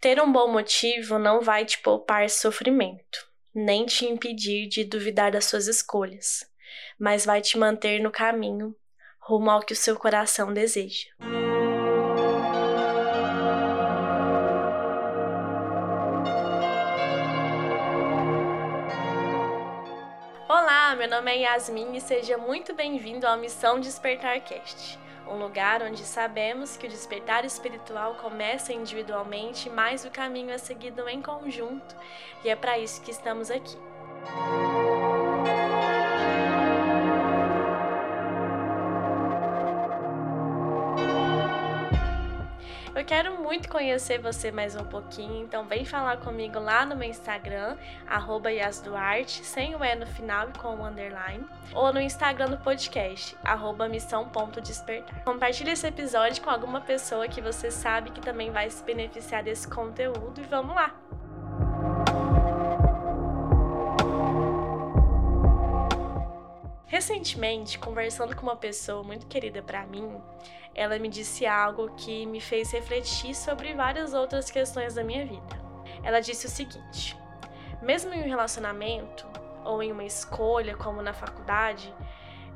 Ter um bom motivo não vai te poupar sofrimento, nem te impedir de duvidar das suas escolhas, mas vai te manter no caminho rumo ao que o seu coração deseja. Olá, meu nome é Yasmin e seja muito bem-vindo à Missão Despertar Cast um lugar onde sabemos que o despertar espiritual começa individualmente, mas o caminho é seguido em conjunto, e é para isso que estamos aqui. Quero muito conhecer você mais um pouquinho, então vem falar comigo lá no meu Instagram, arroba Yasduarte, sem o E no final e com o underline, ou no Instagram do podcast, arroba missão.despertar. Compartilhe esse episódio com alguma pessoa que você sabe que também vai se beneficiar desse conteúdo e vamos lá! Recentemente, conversando com uma pessoa muito querida para mim, ela me disse algo que me fez refletir sobre várias outras questões da minha vida. Ela disse o seguinte: mesmo em um relacionamento ou em uma escolha, como na faculdade,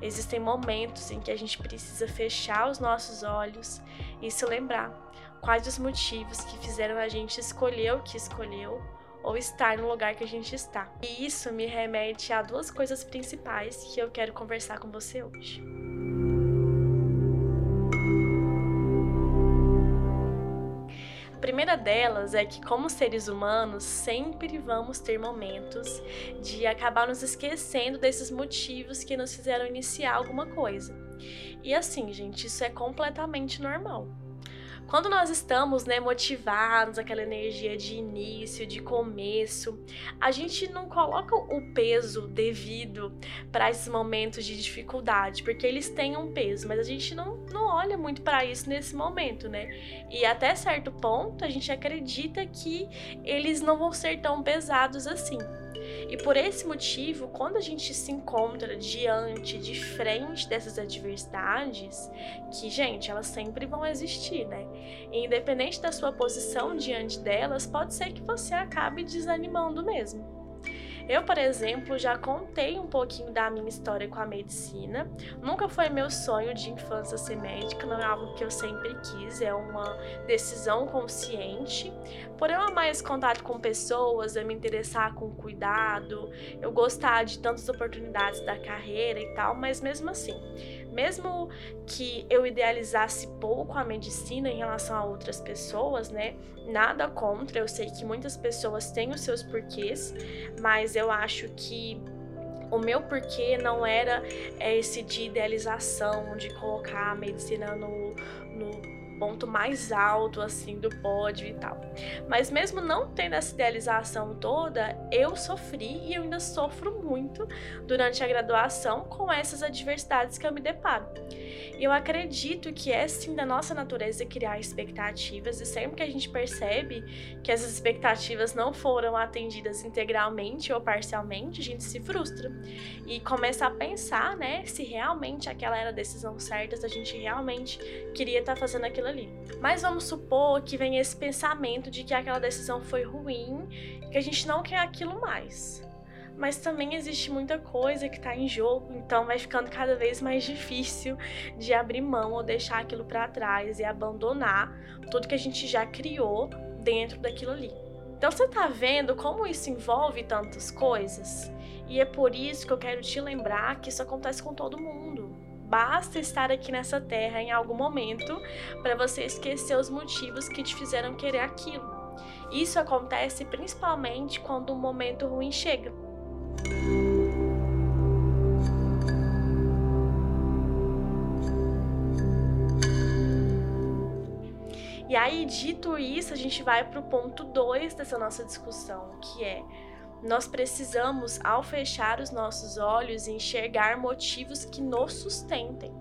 existem momentos em que a gente precisa fechar os nossos olhos e se lembrar quais os motivos que fizeram a gente escolher o que escolheu ou estar no lugar que a gente está. E isso me remete a duas coisas principais que eu quero conversar com você hoje. A primeira delas é que, como seres humanos, sempre vamos ter momentos de acabar nos esquecendo desses motivos que nos fizeram iniciar alguma coisa. E assim, gente, isso é completamente normal. Quando nós estamos né, motivados, aquela energia de início, de começo, a gente não coloca o peso devido para esses momentos de dificuldade, porque eles têm um peso, mas a gente não, não olha muito para isso nesse momento, né? E até certo ponto a gente acredita que eles não vão ser tão pesados assim. E por esse motivo, quando a gente se encontra diante, de frente dessas adversidades, que, gente, elas sempre vão existir, né? E independente da sua posição diante delas, pode ser que você acabe desanimando mesmo. Eu, por exemplo, já contei um pouquinho da minha história com a medicina. Nunca foi meu sonho de infância ser médica, não é algo que eu sempre quis, é uma decisão consciente. Por eu amar esse contato com pessoas, eu me interessar com cuidado, eu gostar de tantas oportunidades da carreira e tal, mas mesmo assim, mesmo que eu idealizasse pouco a medicina em relação a outras pessoas, né? Nada contra, eu sei que muitas pessoas têm os seus porquês, mas eu acho que o meu porquê não era esse de idealização, de colocar a medicina no, no ponto mais alto assim do pódio e tal. Mas mesmo não tendo essa idealização toda, eu sofri e eu ainda sofro muito durante a graduação com essas adversidades que eu me deparo. Eu acredito que é sim da nossa natureza criar expectativas e sempre que a gente percebe que essas expectativas não foram atendidas integralmente ou parcialmente, a gente se frustra e começa a pensar, né, se realmente aquela era a decisão certa, se a gente realmente queria estar tá fazendo aquilo ali. Mas vamos supor que vem esse pensamento de que aquela decisão foi ruim, que a gente não quer aquilo mais mas também existe muita coisa que está em jogo, então vai ficando cada vez mais difícil de abrir mão ou deixar aquilo para trás e abandonar tudo que a gente já criou dentro daquilo ali. Então você está vendo como isso envolve tantas coisas? E é por isso que eu quero te lembrar que isso acontece com todo mundo. Basta estar aqui nessa terra em algum momento para você esquecer os motivos que te fizeram querer aquilo. Isso acontece principalmente quando um momento ruim chega. E aí, dito isso, a gente vai para o ponto 2 dessa nossa discussão, que é nós precisamos, ao fechar os nossos olhos, enxergar motivos que nos sustentem.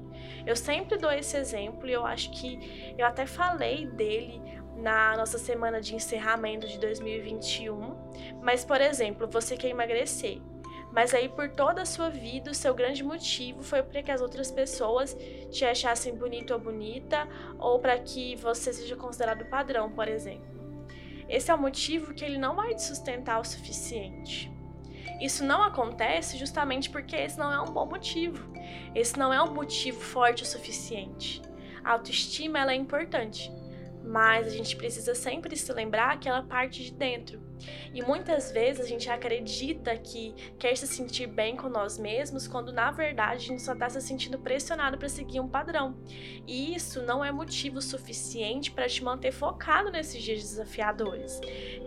Eu sempre dou esse exemplo e eu acho que eu até falei dele na nossa semana de encerramento de 2021. Mas, por exemplo, você quer emagrecer, mas aí por toda a sua vida o seu grande motivo foi para que as outras pessoas te achassem bonito ou bonita ou para que você seja considerado padrão, por exemplo. Esse é o motivo que ele não vai te sustentar o suficiente. Isso não acontece justamente porque esse não é um bom motivo. Esse não é um motivo forte o suficiente. A autoestima ela é importante, mas a gente precisa sempre se lembrar que ela parte de dentro. E muitas vezes a gente acredita que quer se sentir bem com nós mesmos, quando na verdade a gente só está se sentindo pressionado para seguir um padrão. E isso não é motivo suficiente para te manter focado nesses dias desafiadores,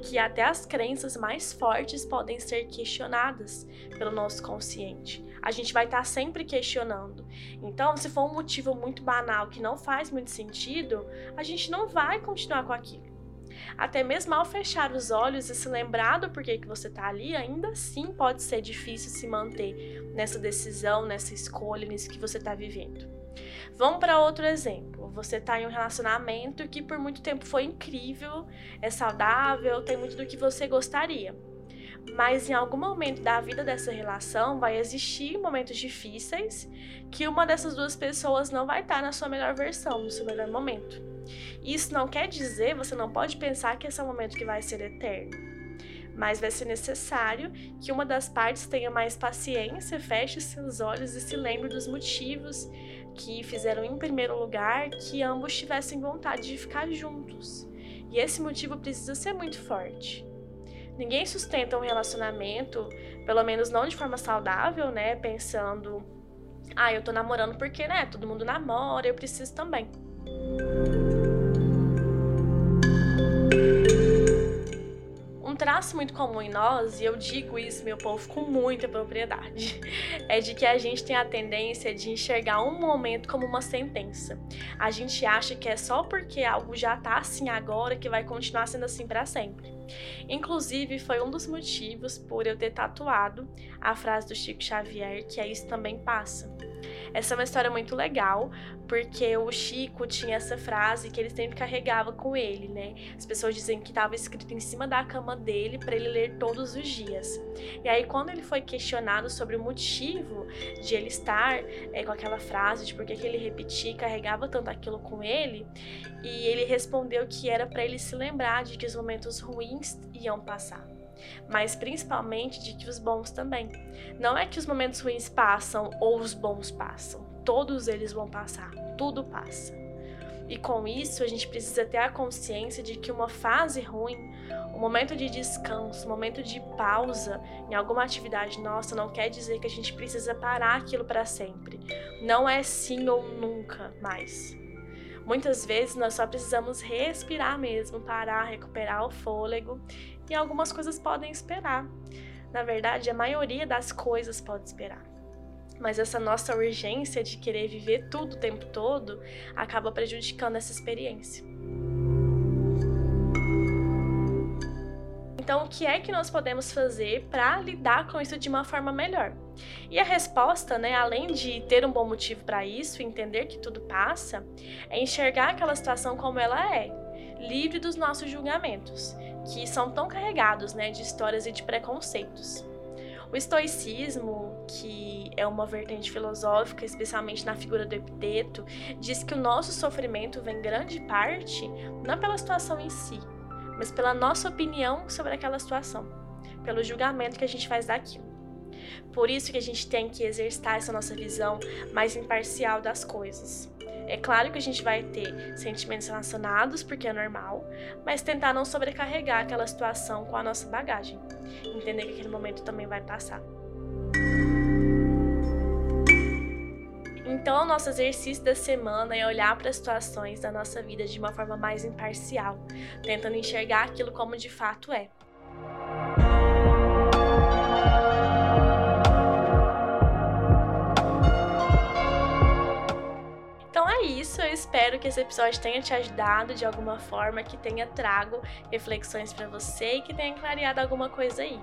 que até as crenças mais fortes podem ser questionadas pelo nosso consciente. A gente vai estar tá sempre questionando. Então, se for um motivo muito banal que não faz muito sentido, a gente não vai continuar com aquilo. Até mesmo ao fechar os olhos e se lembrar do porquê que você está ali, ainda assim pode ser difícil se manter nessa decisão, nessa escolha, nisso que você está vivendo. Vamos para outro exemplo. Você está em um relacionamento que por muito tempo foi incrível, é saudável, tem muito do que você gostaria. Mas em algum momento da vida dessa relação vai existir momentos difíceis que uma dessas duas pessoas não vai estar tá na sua melhor versão, no seu melhor momento. Isso não quer dizer, você não pode pensar que esse é um momento que vai ser eterno. Mas vai ser necessário que uma das partes tenha mais paciência, feche seus olhos e se lembre dos motivos que fizeram, em primeiro lugar, que ambos tivessem vontade de ficar juntos. E esse motivo precisa ser muito forte. Ninguém sustenta um relacionamento, pelo menos não de forma saudável, né? Pensando, ah, eu tô namorando porque, né? Todo mundo namora, eu preciso também. Traço muito comum em nós, e eu digo isso, meu povo, com muita propriedade, é de que a gente tem a tendência de enxergar um momento como uma sentença. A gente acha que é só porque algo já tá assim agora que vai continuar sendo assim para sempre. Inclusive, foi um dos motivos por eu ter tatuado a frase do Chico Xavier, que é isso também passa. Essa é uma história muito legal, porque o Chico tinha essa frase que ele sempre carregava com ele, né? As pessoas dizem que estava escrito em cima da cama dele para ele ler todos os dias. E aí, quando ele foi questionado sobre o motivo de ele estar é, com aquela frase, de por que ele repetia e carregava tanto aquilo com ele, e ele respondeu que era para ele se lembrar de que os momentos ruins iam passar mas principalmente de que os bons também. Não é que os momentos ruins passam ou os bons passam, todos eles vão passar, tudo passa. E com isso, a gente precisa ter a consciência de que uma fase ruim, um momento de descanso, um momento de pausa em alguma atividade nossa não quer dizer que a gente precisa parar aquilo para sempre. Não é sim ou nunca mais. Muitas vezes nós só precisamos respirar mesmo, parar, recuperar o fôlego e algumas coisas podem esperar. Na verdade, a maioria das coisas pode esperar. Mas essa nossa urgência de querer viver tudo o tempo todo acaba prejudicando essa experiência. Então, o que é que nós podemos fazer para lidar com isso de uma forma melhor? E a resposta, né, além de ter um bom motivo para isso, entender que tudo passa, é enxergar aquela situação como ela é, livre dos nossos julgamentos que são tão carregados né, de histórias e de preconceitos. O estoicismo, que é uma vertente filosófica, especialmente na figura do Epiteto, diz que o nosso sofrimento vem grande parte não pela situação em si, mas pela nossa opinião sobre aquela situação, pelo julgamento que a gente faz daquilo. Por isso que a gente tem que exercitar essa nossa visão mais imparcial das coisas. É claro que a gente vai ter sentimentos relacionados, porque é normal, mas tentar não sobrecarregar aquela situação com a nossa bagagem. Entender que aquele momento também vai passar. Então, o nosso exercício da semana é olhar para as situações da nossa vida de uma forma mais imparcial, tentando enxergar aquilo como de fato é. Espero que esse episódio tenha te ajudado de alguma forma, que tenha trago reflexões para você e que tenha clareado alguma coisa aí.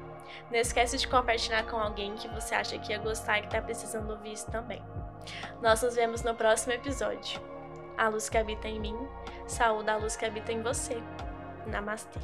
Não esquece de compartilhar com alguém que você acha que ia gostar e que está precisando ouvir isso também. Nós nos vemos no próximo episódio. A luz que habita em mim, saúde a luz que habita em você. Namastê.